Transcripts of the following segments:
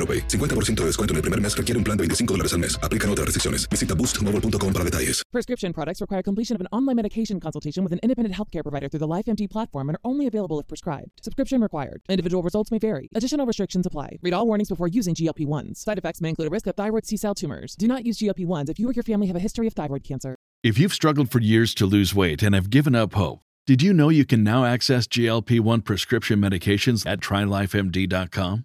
AroPay. 50% de descuento en el primer mes requiere un plan de 25 dólares al mes. Aplican otras restricciones. Visita boostmobile.com para detalles. Prescription products require completion of an online medication consultation with an independent healthcare provider through the LifeMD platform and are only available if prescribed. Subscription required. Individual results may vary. Additional restrictions apply. Read all warnings before using GLP-1s. Side effects may include a risk of thyroid C-cell tumors. Do not use GLP-1s if you or your family have a history of thyroid cancer. If you've struggled for years to lose weight and have given up hope, did you know you can now access GLP 1 prescription medications at trylifemd.com?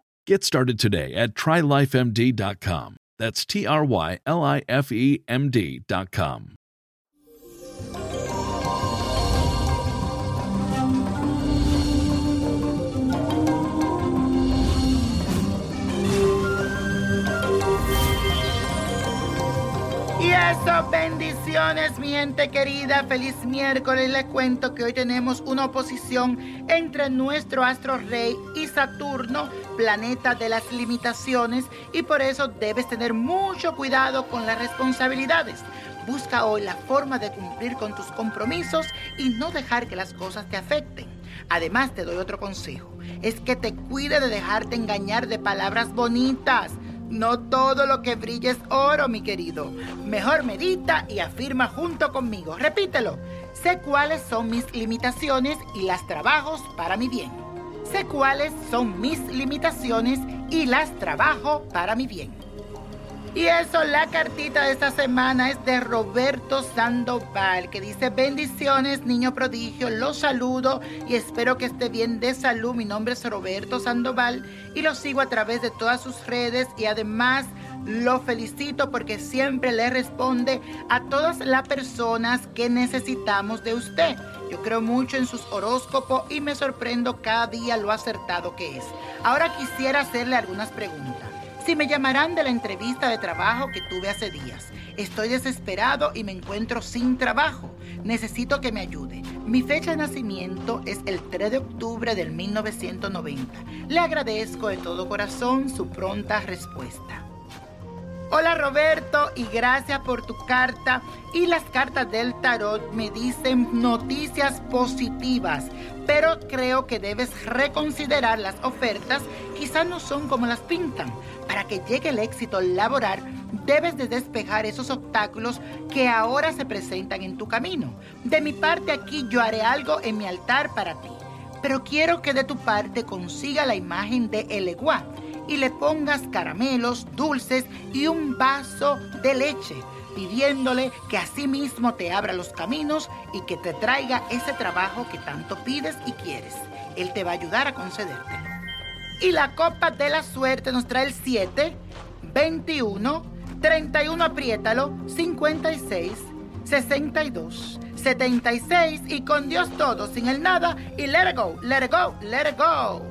Get started today at trylifemd.com. That's T R Y L I F E M D.com. Y eso, bendiciones, mi gente querida. Feliz miércoles. Les cuento que hoy tenemos una oposición entre nuestro astro rey y Saturno, planeta de las limitaciones, y por eso debes tener mucho cuidado con las responsabilidades. Busca hoy la forma de cumplir con tus compromisos y no dejar que las cosas te afecten. Además, te doy otro consejo. Es que te cuide de dejarte engañar de palabras bonitas. No todo lo que brilla es oro, mi querido. Mejor medita y afirma junto conmigo. Repítelo. Sé cuáles son mis limitaciones y las trabajos para mi bien. Sé cuáles son mis limitaciones y las trabajo para mi bien. Y eso, la cartita de esta semana es de Roberto Sandoval, que dice bendiciones, niño prodigio, los saludo y espero que esté bien de salud. Mi nombre es Roberto Sandoval y lo sigo a través de todas sus redes y además lo felicito porque siempre le responde a todas las personas que necesitamos de usted. Yo creo mucho en sus horóscopos y me sorprendo cada día lo acertado que es. Ahora quisiera hacerle algunas preguntas. Si me llamarán de la entrevista de trabajo que tuve hace días. Estoy desesperado y me encuentro sin trabajo. Necesito que me ayude. Mi fecha de nacimiento es el 3 de octubre del 1990. Le agradezco de todo corazón su pronta respuesta. Hola Roberto y gracias por tu carta. Y las cartas del tarot me dicen noticias positivas, pero creo que debes reconsiderar las ofertas. Quizás no son como las pintan. Para que llegue el éxito laboral, debes de despejar esos obstáculos que ahora se presentan en tu camino. De mi parte aquí yo haré algo en mi altar para ti. Pero quiero que de tu parte consiga la imagen de El Eguá y le pongas caramelos, dulces y un vaso de leche, pidiéndole que así mismo te abra los caminos y que te traiga ese trabajo que tanto pides y quieres. Él te va a ayudar a concedértelo. Y la copa de la suerte nos trae el 7, 21, 31 apriétalo, 56, 62, 76 y con Dios todo, sin el nada y let it go, let it go, let it go.